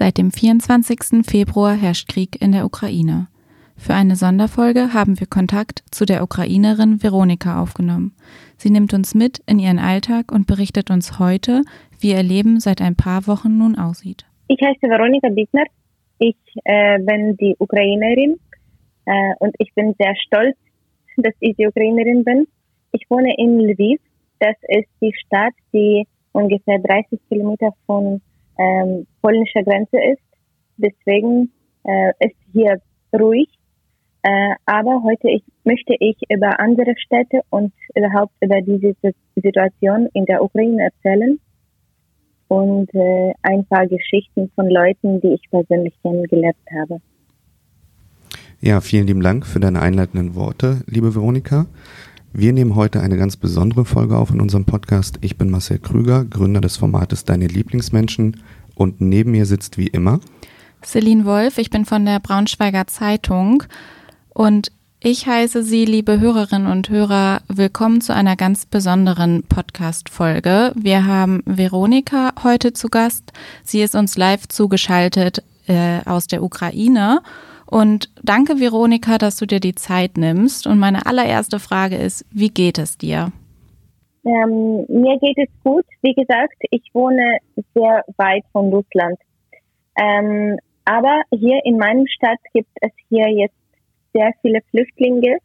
Seit dem 24. Februar herrscht Krieg in der Ukraine. Für eine Sonderfolge haben wir Kontakt zu der Ukrainerin Veronika aufgenommen. Sie nimmt uns mit in ihren Alltag und berichtet uns heute, wie ihr Leben seit ein paar Wochen nun aussieht. Ich heiße Veronika Bittner. Ich äh, bin die Ukrainerin äh, und ich bin sehr stolz, dass ich die Ukrainerin bin. Ich wohne in Lviv. Das ist die Stadt, die ungefähr 30 Kilometer von ähm, polnischer Grenze ist. Deswegen äh, ist hier ruhig. Äh, aber heute ich, möchte ich über andere Städte und überhaupt über diese Situation in der Ukraine erzählen und äh, ein paar Geschichten von Leuten, die ich persönlich kennengelernt habe. Ja, vielen lieben Dank für deine einleitenden Worte, liebe Veronika. Wir nehmen heute eine ganz besondere Folge auf in unserem Podcast. Ich bin Marcel Krüger, Gründer des Formates Deine Lieblingsmenschen und neben mir sitzt wie immer Celine Wolf, ich bin von der Braunschweiger Zeitung und ich heiße Sie, liebe Hörerinnen und Hörer, willkommen zu einer ganz besonderen Podcast-Folge. Wir haben Veronika heute zu Gast. Sie ist uns live zugeschaltet äh, aus der Ukraine und danke, Veronika, dass du dir die Zeit nimmst. Und meine allererste Frage ist, wie geht es dir? Ähm, mir geht es gut. Wie gesagt, ich wohne sehr weit von Russland. Ähm, aber hier in meinem Stadt gibt es hier jetzt sehr viele Flüchtlinge.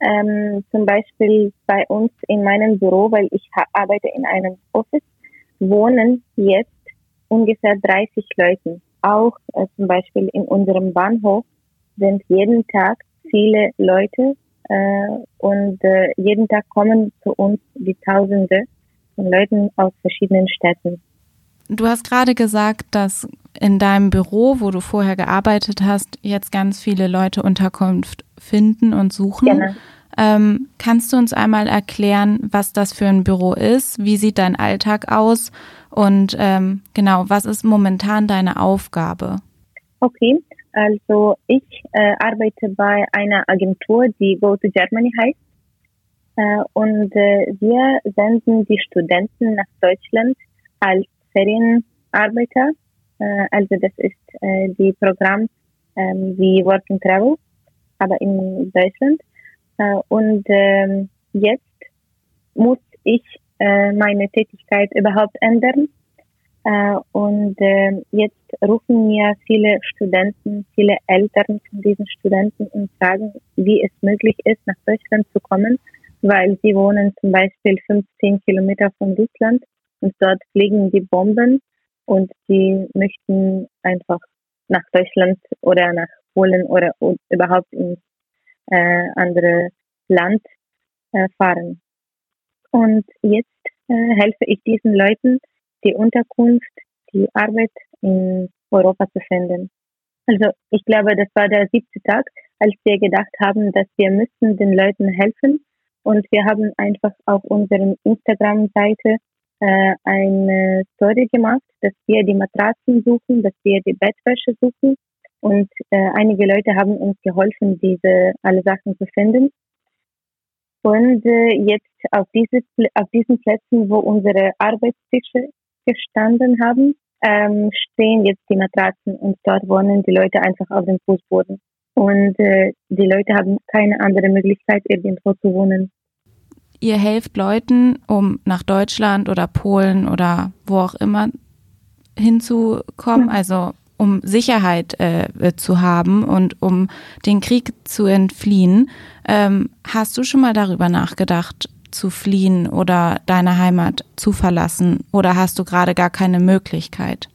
Ähm, zum Beispiel bei uns in meinem Büro, weil ich arbeite in einem Office, wohnen jetzt ungefähr 30 Leute. Auch äh, zum Beispiel in unserem Bahnhof sind jeden Tag viele Leute und äh, jeden Tag kommen zu uns die Tausende von Leuten aus verschiedenen Städten. Du hast gerade gesagt, dass in deinem Büro, wo du vorher gearbeitet hast, jetzt ganz viele Leute Unterkunft finden und suchen. Genau. Ähm, kannst du uns einmal erklären, was das für ein Büro ist? Wie sieht dein Alltag aus? Und ähm, genau, was ist momentan deine Aufgabe? Okay, also ich äh, arbeite bei einer Agentur, die Go to Germany heißt. Äh, und äh, wir senden die Studenten nach Deutschland als Ferienarbeiter. Äh, also das ist äh, die Programm ähm, wie Work and Travel, aber in Deutschland. Äh, und ähm, jetzt muss ich äh, meine Tätigkeit überhaupt ändern äh, und äh, jetzt rufen mir viele Studenten, viele Eltern von diesen Studenten und fragen, wie es möglich ist, nach Deutschland zu kommen, weil sie wohnen zum Beispiel 15 Kilometer von Russland und dort fliegen die Bomben und sie möchten einfach nach Deutschland oder nach Polen oder überhaupt ins äh, andere Land äh, fahren. Und jetzt äh, helfe ich diesen Leuten, die Unterkunft, die Arbeit in Europa zu finden. Also ich glaube, das war der siebte Tag, als wir gedacht haben, dass wir müssen den Leuten helfen. Und wir haben einfach auf unserer Instagram-Seite äh, eine Story gemacht, dass wir die Matratzen suchen, dass wir die Bettwäsche suchen. Und äh, einige Leute haben uns geholfen, diese alle Sachen zu finden. Und äh, jetzt auf, diese, auf diesen Plätzen, wo unsere Arbeitstische gestanden haben, ähm, stehen jetzt die Matratzen und dort wohnen die Leute einfach auf dem Fußboden. Und äh, die Leute haben keine andere Möglichkeit, irgendwo zu wohnen. Ihr helft Leuten, um nach Deutschland oder Polen oder wo auch immer hinzukommen, also um Sicherheit äh, zu haben und um den Krieg zu entfliehen. Ähm, hast du schon mal darüber nachgedacht, zu fliehen oder deine Heimat zu verlassen? Oder hast du gerade gar keine Möglichkeit?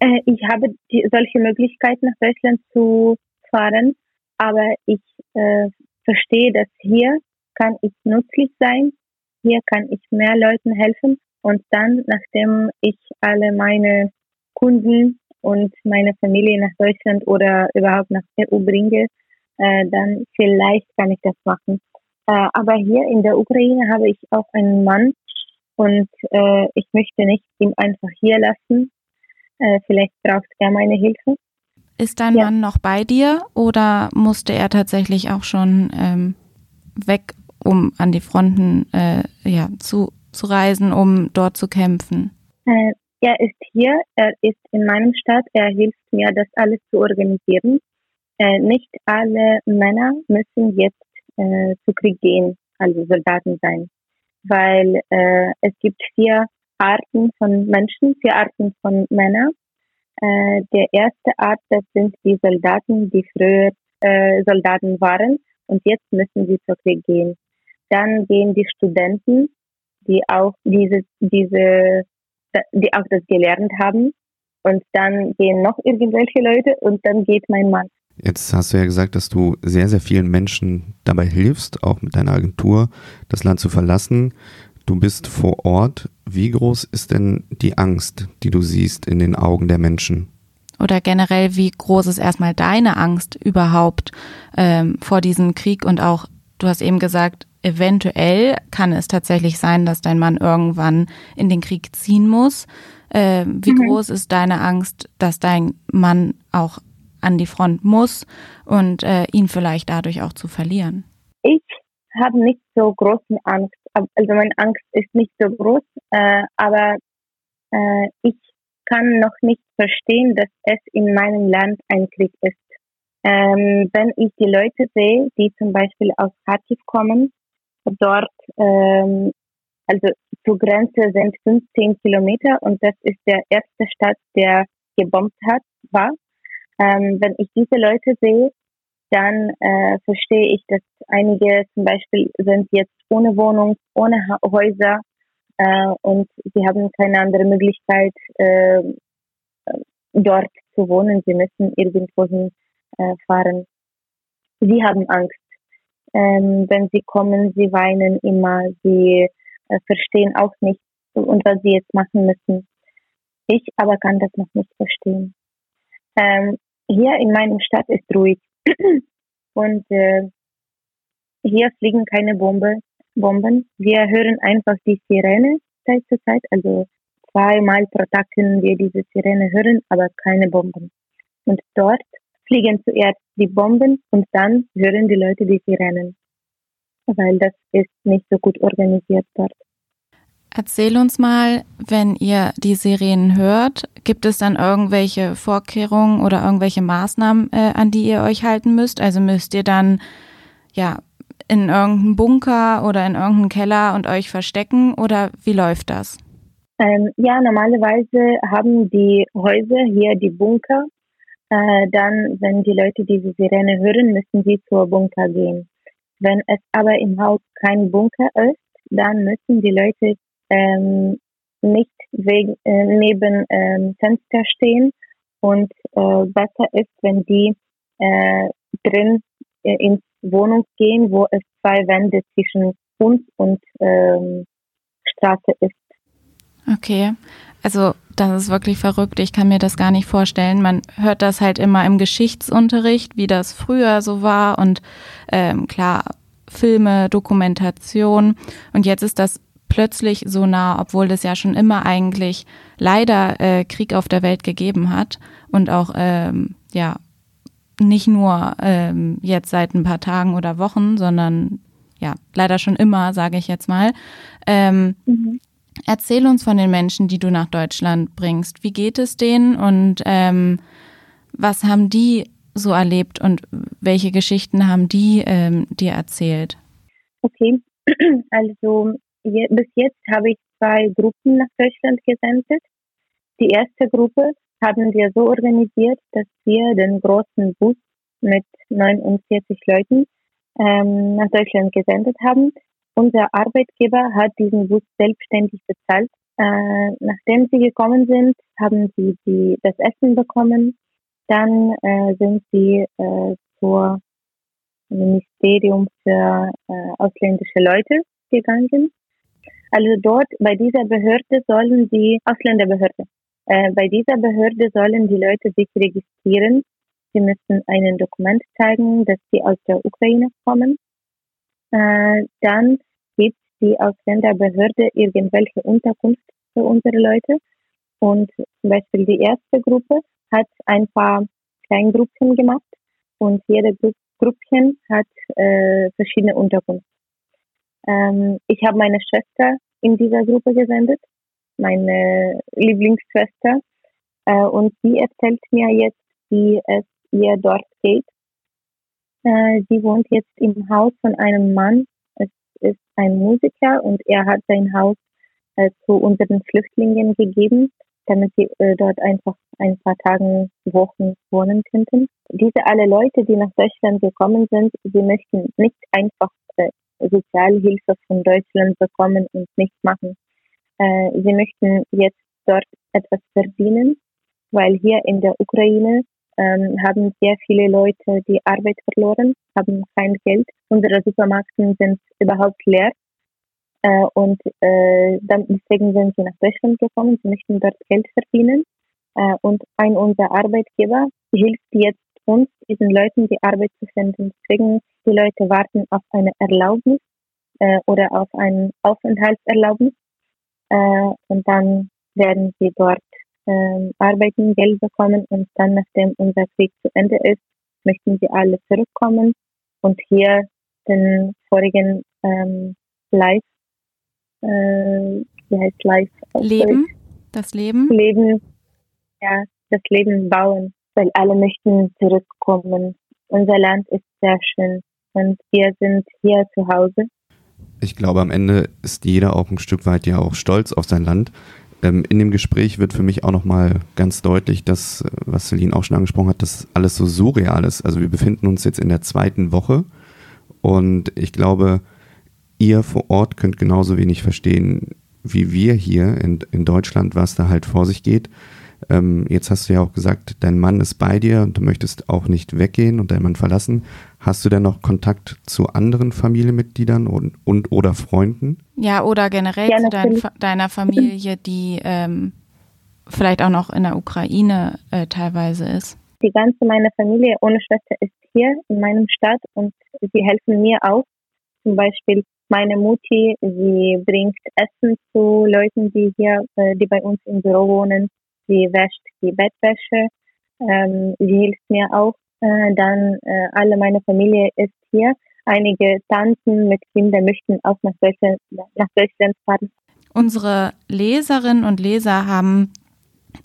Äh, ich habe die, solche Möglichkeiten nach Deutschland zu fahren, aber ich äh, verstehe, dass hier kann ich nützlich sein, hier kann ich mehr Leuten helfen und dann, nachdem ich alle meine Kunden und meine Familie nach Deutschland oder überhaupt nach EU bringe, äh, dann vielleicht kann ich das machen. Äh, aber hier in der Ukraine habe ich auch einen Mann und äh, ich möchte nicht ihn einfach hier lassen. Äh, vielleicht braucht er meine Hilfe. Ist dein ja. Mann noch bei dir oder musste er tatsächlich auch schon ähm, weg, um an die Fronten äh, ja, zu, zu reisen, um dort zu kämpfen? Äh, Er ist hier, er ist in meinem Stadt, er hilft mir, das alles zu organisieren. Äh, nicht alle Männer müssen jetzt äh, zu Krieg gehen, also Soldaten sein, weil äh, es gibt vier Arten von Menschen, vier Arten von Männern. Äh, der erste Art, das sind die Soldaten, die früher äh, Soldaten waren und jetzt müssen sie zur Krieg gehen. Dann gehen die Studenten, die auch diese, diese, die auch das gelernt haben. Und dann gehen noch irgendwelche Leute und dann geht mein Mann. Jetzt hast du ja gesagt, dass du sehr, sehr vielen Menschen dabei hilfst, auch mit deiner Agentur, das Land zu verlassen. Du bist vor Ort. Wie groß ist denn die Angst, die du siehst in den Augen der Menschen? Oder generell, wie groß ist erstmal deine Angst überhaupt ähm, vor diesem Krieg? Und auch, du hast eben gesagt, eventuell kann es tatsächlich sein, dass dein Mann irgendwann in den Krieg ziehen muss. Äh, wie mhm. groß ist deine Angst, dass dein Mann auch an die Front muss und äh, ihn vielleicht dadurch auch zu verlieren? Ich habe nicht so große Angst. Also meine Angst ist nicht so groß, äh, aber äh, ich kann noch nicht verstehen, dass es in meinem Land ein Krieg ist. Ähm, wenn ich die Leute sehe, die zum Beispiel aus Kharkiv kommen, dort, ähm, also zur Grenze sind 15 Kilometer und das ist der erste Stadt, der gebombt hat, war. Ähm, wenn ich diese Leute sehe, dann äh, verstehe ich, dass einige zum Beispiel sind jetzt ohne Wohnung, ohne ha Häuser äh, und sie haben keine andere Möglichkeit, äh, dort zu wohnen. Sie müssen irgendwohin äh, fahren. Sie haben Angst. Ähm, wenn sie kommen, sie weinen immer, sie äh, verstehen auch nicht und was sie jetzt machen müssen. Ich aber kann das noch nicht verstehen. Ähm, hier in meiner Stadt ist ruhig und äh, hier fliegen keine Bombe, Bomben. Wir hören einfach die Sirene Zeit zu Zeit, also zweimal pro Tag können wir diese Sirene hören, aber keine Bomben. Und dort fliegen zuerst die Bomben und dann hören die Leute die Sirenen, weil das ist nicht so gut organisiert dort. Erzähl uns mal, wenn ihr die Sirenen hört, gibt es dann irgendwelche Vorkehrungen oder irgendwelche Maßnahmen, äh, an die ihr euch halten müsst? Also müsst ihr dann ja in irgendeinen Bunker oder in irgendeinen Keller und euch verstecken oder wie läuft das? Ähm, ja, normalerweise haben die Häuser hier die Bunker. Äh, dann, wenn die Leute diese Sirene hören, müssen sie zur Bunker gehen. Wenn es aber im Haus kein Bunker ist, dann müssen die Leute ähm, nicht wegen, äh, neben ähm, Fenster stehen und äh, besser ist, wenn die äh, drin äh, ins Wohnung gehen, wo es zwei Wände zwischen uns und ähm, Straße ist. Okay, also das ist wirklich verrückt. Ich kann mir das gar nicht vorstellen. Man hört das halt immer im Geschichtsunterricht, wie das früher so war und ähm, klar Filme, Dokumentation und jetzt ist das plötzlich so nah, obwohl es ja schon immer eigentlich leider äh, Krieg auf der Welt gegeben hat und auch ähm, ja nicht nur ähm, jetzt seit ein paar Tagen oder Wochen, sondern ja leider schon immer, sage ich jetzt mal. Ähm, mhm. Erzähl uns von den Menschen, die du nach Deutschland bringst. Wie geht es denen und ähm, was haben die so erlebt und welche Geschichten haben die ähm, dir erzählt? Okay, also je, bis jetzt habe ich zwei Gruppen nach Deutschland gesendet. Die erste Gruppe haben wir so organisiert, dass wir den großen Bus mit 49 Leuten ähm, nach Deutschland gesendet haben. Unser Arbeitgeber hat diesen Bus selbstständig bezahlt. Äh, nachdem sie gekommen sind, haben sie die, das Essen bekommen. Dann äh, sind sie äh, zur Ministerium für äh, ausländische Leute gegangen also dort bei dieser Behörde sollen die Ausländerbehörde, äh, bei dieser Behörde sollen die Leute sich registrieren. Sie müssen ein Dokument zeigen, dass sie aus der Ukraine kommen. Äh, dann gibt die Ausländerbehörde irgendwelche Unterkunft für unsere Leute. Und zum Beispiel die erste Gruppe hat ein paar Kleingruppen gemacht und jede Gru Gruppchen hat äh, verschiedene Unterkünfte. Ähm, ich habe meine Schwester in dieser Gruppe gesendet. meine Lieblingsschwester. Äh, und sie erzählt mir jetzt, wie es ihr dort geht. Äh, sie wohnt jetzt im Haus von einem Mann. Es ist ein Musiker und er hat sein Haus äh, zu unseren Flüchtlingen gegeben, damit sie äh, dort einfach ein paar Tage, Wochen wohnen könnten. Diese alle Leute, die nach Deutschland gekommen sind, sie möchten nicht einfach Sozialhilfe von Deutschland bekommen und nichts machen. Äh, sie möchten jetzt dort etwas verdienen, weil hier in der Ukraine ähm, haben sehr viele Leute die Arbeit verloren, haben kein Geld. Unsere Supermärkte sind überhaupt leer. Äh, und äh, dann, deswegen sind sie nach Deutschland gekommen. Sie möchten dort Geld verdienen. Äh, und ein unser Arbeitgeber hilft jetzt uns, diesen Leuten die Arbeit zu finden. Deswegen die Leute warten auf eine Erlaubnis äh, oder auf ein Aufenthaltserlaubnis. Äh, und dann werden sie dort äh, arbeiten, Geld bekommen und dann, nachdem unser Krieg zu Ende ist, möchten sie alle zurückkommen und hier den vorigen ähm, Live, äh, wie heißt Live? Leben, das Leben? Leben, ja, das Leben bauen, weil alle möchten zurückkommen. Unser Land ist sehr schön und wir sind hier zu Hause. Ich glaube, am Ende ist jeder auch ein Stück weit ja auch stolz auf sein Land. Ähm, in dem Gespräch wird für mich auch nochmal ganz deutlich, dass, was Celine auch schon angesprochen hat, dass alles so surreal ist. Also wir befinden uns jetzt in der zweiten Woche und ich glaube, ihr vor Ort könnt genauso wenig verstehen, wie wir hier in, in Deutschland, was da halt vor sich geht. Ähm, jetzt hast du ja auch gesagt, dein Mann ist bei dir und du möchtest auch nicht weggehen und deinen Mann verlassen. Hast du denn noch Kontakt zu anderen Familienmitgliedern und, und oder Freunden? Ja, oder generell ja, zu dein, deiner Familie, die ähm, vielleicht auch noch in der Ukraine äh, teilweise ist? Die ganze meine Familie ohne Schwester ist hier in meinem Stadt und sie helfen mir auch. Zum Beispiel meine Mutti, sie bringt Essen zu Leuten, die hier, äh, die bei uns im Büro wohnen sie wäscht die Bettwäsche, ähm, sie hilft mir auch. Äh, dann äh, alle meine Familie ist hier. Einige Tanten mit Kindern möchten auch nach Deutschland, nach Deutschland fahren. Unsere Leserinnen und Leser haben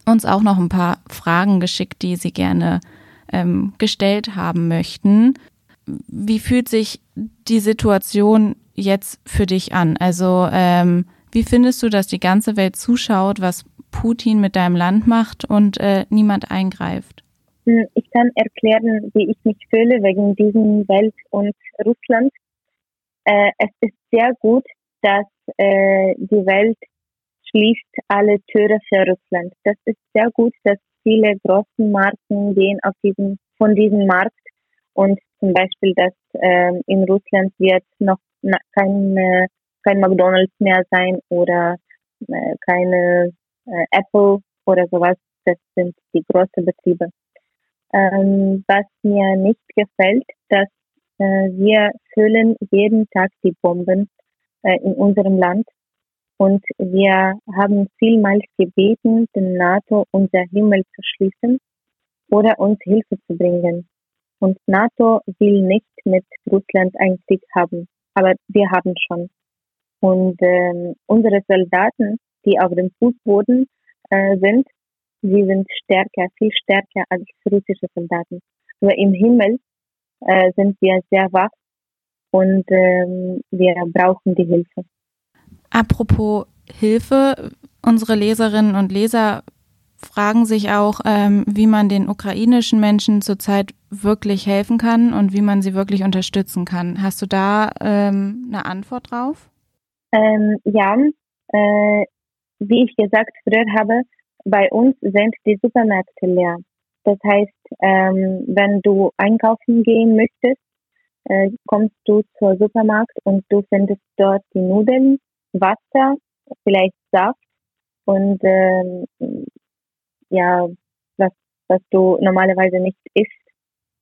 uns auch noch ein paar Fragen geschickt, die sie gerne ähm, gestellt haben möchten. Wie fühlt sich die Situation jetzt für dich an? Also ähm, wie findest du, dass die ganze Welt zuschaut, was Putin mit deinem Land macht und äh, niemand eingreift? Hm, ich kann erklären, wie ich mich fühle wegen diesem Welt und Russland. Äh, es ist sehr gut, dass äh, die Welt schließt alle Türen für Russland. Das ist sehr gut, dass viele große Marken gehen auf diesen, von diesem Markt und zum Beispiel, dass äh, in Russland wird noch kein, kein McDonald's mehr sein oder äh, keine äh, Apple oder sowas, das sind die großen Betriebe. Ähm, was mir nicht gefällt, dass äh, wir fühlen jeden Tag die Bomben äh, in unserem Land und wir haben vielmals gebeten, den NATO unser Himmel zu schließen oder uns Hilfe zu bringen. Und NATO will nicht mit Russland einen Krieg haben, aber wir haben schon. Und ähm, unsere Soldaten die auf dem Fußboden äh, sind, sie sind stärker, viel stärker als russische Soldaten. Aber im Himmel äh, sind wir sehr wach und ähm, wir brauchen die Hilfe. Apropos Hilfe, unsere Leserinnen und Leser fragen sich auch, ähm, wie man den ukrainischen Menschen zurzeit wirklich helfen kann und wie man sie wirklich unterstützen kann. Hast du da ähm, eine Antwort drauf? Ähm, ja, äh, wie ich gesagt früher habe, bei uns sind die Supermärkte leer. Das heißt, ähm, wenn du einkaufen gehen möchtest, äh, kommst du zur Supermarkt und du findest dort die Nudeln, Wasser, vielleicht Saft und ähm, ja, was, was du normalerweise nicht isst.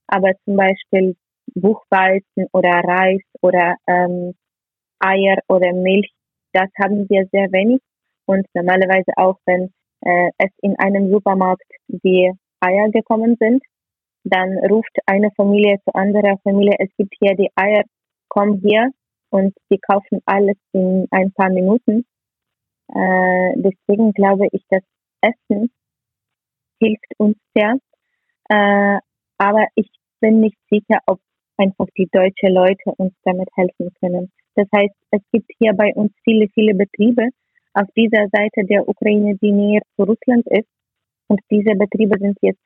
Aber zum Beispiel Buchweizen oder Reis oder ähm, Eier oder Milch, das haben wir sehr wenig und normalerweise auch, wenn äh, es in einem Supermarkt die Eier gekommen sind, dann ruft eine Familie zu anderer Familie, es gibt hier die Eier, komm hier und sie kaufen alles in ein paar Minuten. Äh, deswegen glaube ich, dass Essen hilft uns sehr. Äh, aber ich bin nicht sicher, ob einfach die deutschen Leute uns damit helfen können. Das heißt, es gibt hier bei uns viele, viele Betriebe auf dieser Seite der Ukraine, die näher zu Russland ist. Und diese Betriebe sind jetzt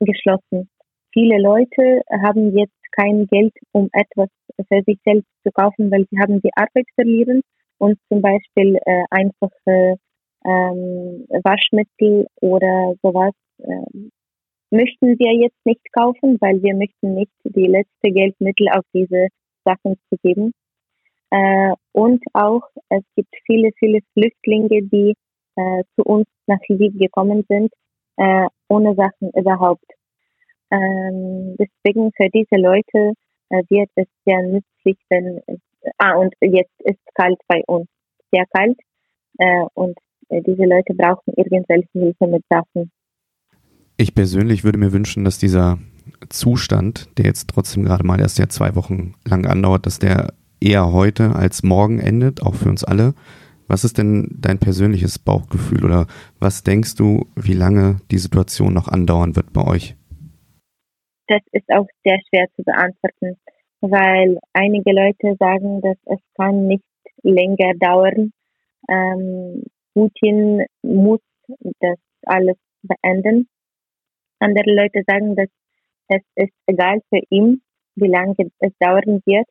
geschlossen. Viele Leute haben jetzt kein Geld, um etwas für sich selbst zu kaufen, weil sie haben die Arbeit verlieren und zum Beispiel äh, einfach äh, ähm, Waschmittel oder sowas äh, möchten wir jetzt nicht kaufen, weil wir möchten nicht die letzte Geldmittel auf diese Sachen zu geben. Äh, und auch es gibt viele, viele Flüchtlinge, die äh, zu uns nach Lviv gekommen sind, äh, ohne Sachen überhaupt. Ähm, deswegen für diese Leute äh, wird es sehr nützlich, wenn es, ah und jetzt ist kalt bei uns, sehr kalt äh, und äh, diese Leute brauchen irgendwelche Hilfe mit Sachen. Ich persönlich würde mir wünschen, dass dieser Zustand, der jetzt trotzdem gerade mal erst ja zwei Wochen lang andauert, dass der eher heute als morgen endet, auch für uns alle. Was ist denn dein persönliches Bauchgefühl oder was denkst du, wie lange die Situation noch andauern wird bei euch? Das ist auch sehr schwer zu beantworten, weil einige Leute sagen, dass es kann nicht länger dauern. Ähm, Putin muss das alles beenden. Andere Leute sagen, dass es ist egal für ihn, wie lange es dauern wird,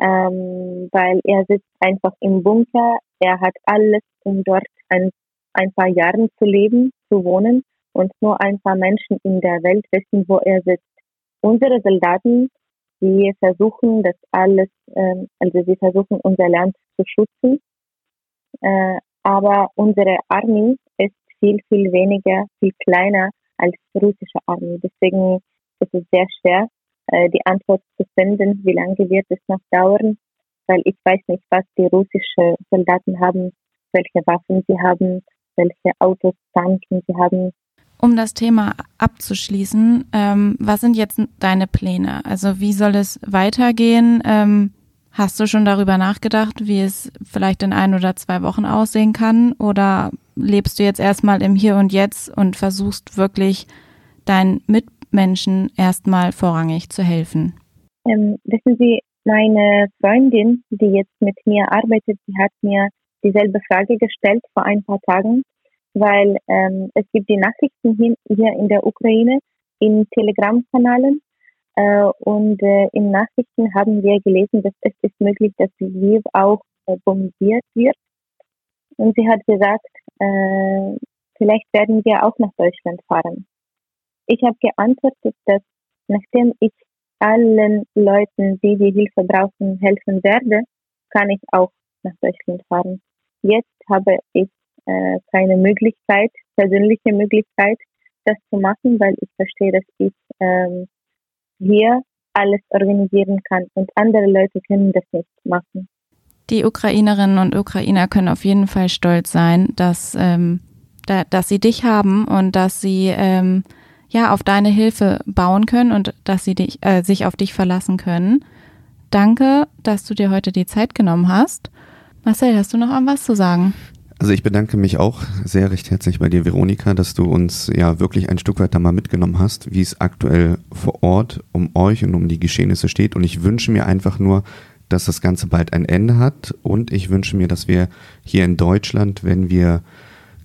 ähm, weil er sitzt einfach im Bunker. Er hat alles, um dort ein, ein paar Jahre zu leben, zu wohnen und nur ein paar Menschen in der Welt wissen, wo er sitzt. Unsere Soldaten, die versuchen, das alles, ähm, also sie versuchen, unser Land zu schützen. Äh, aber unsere Armee ist viel, viel weniger, viel kleiner als die russische Armee. Deswegen ist es sehr schwer, äh, die Antwort zu finden, wie lange wird es noch dauern, weil ich weiß nicht, was die russischen Soldaten haben, welche Waffen sie haben, welche Autos, Tanken sie haben. Um das Thema abzuschließen, ähm, was sind jetzt deine Pläne? Also wie soll es weitergehen? Ähm, hast du schon darüber nachgedacht, wie es vielleicht in ein oder zwei Wochen aussehen kann? Oder lebst du jetzt erstmal im Hier und Jetzt und versuchst wirklich deinen Mit Menschen erstmal vorrangig zu helfen? Ähm, wissen Sie, meine Freundin, die jetzt mit mir arbeitet, die hat mir dieselbe Frage gestellt vor ein paar Tagen, weil ähm, es gibt die Nachrichten hier in der Ukraine in Telegram-Kanalen äh, und äh, in Nachrichten haben wir gelesen, dass es ist möglich, dass Lviv auch äh, bombardiert wird. Und sie hat gesagt, äh, vielleicht werden wir auch nach Deutschland fahren. Ich habe geantwortet, dass nachdem ich allen Leuten, die die Hilfe brauchen, helfen werde, kann ich auch nach Deutschland fahren. Jetzt habe ich äh, keine Möglichkeit, persönliche Möglichkeit, das zu machen, weil ich verstehe, dass ich ähm, hier alles organisieren kann und andere Leute können das nicht machen. Die Ukrainerinnen und Ukrainer können auf jeden Fall stolz sein, dass, ähm, da, dass sie dich haben und dass sie ähm, ja auf deine Hilfe bauen können und dass sie dich, äh, sich auf dich verlassen können. Danke, dass du dir heute die Zeit genommen hast. Marcel, hast du noch was zu sagen? Also ich bedanke mich auch sehr recht herzlich bei dir, Veronika, dass du uns ja wirklich ein Stück weit da mal mitgenommen hast, wie es aktuell vor Ort um euch und um die Geschehnisse steht. Und ich wünsche mir einfach nur, dass das Ganze bald ein Ende hat. Und ich wünsche mir, dass wir hier in Deutschland, wenn wir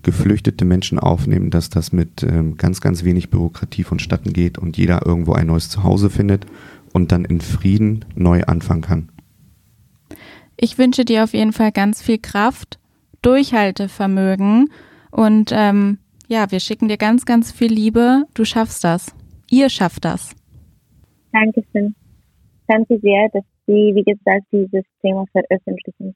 geflüchtete Menschen aufnehmen, dass das mit ähm, ganz, ganz wenig Bürokratie vonstatten geht und jeder irgendwo ein neues Zuhause findet und dann in Frieden neu anfangen kann. Ich wünsche dir auf jeden Fall ganz viel Kraft, Durchhaltevermögen und ähm, ja, wir schicken dir ganz, ganz viel Liebe. Du schaffst das. Ihr schafft das. Dankeschön. Danke sehr, dass Sie, wie gesagt, dieses Thema veröffentlichen.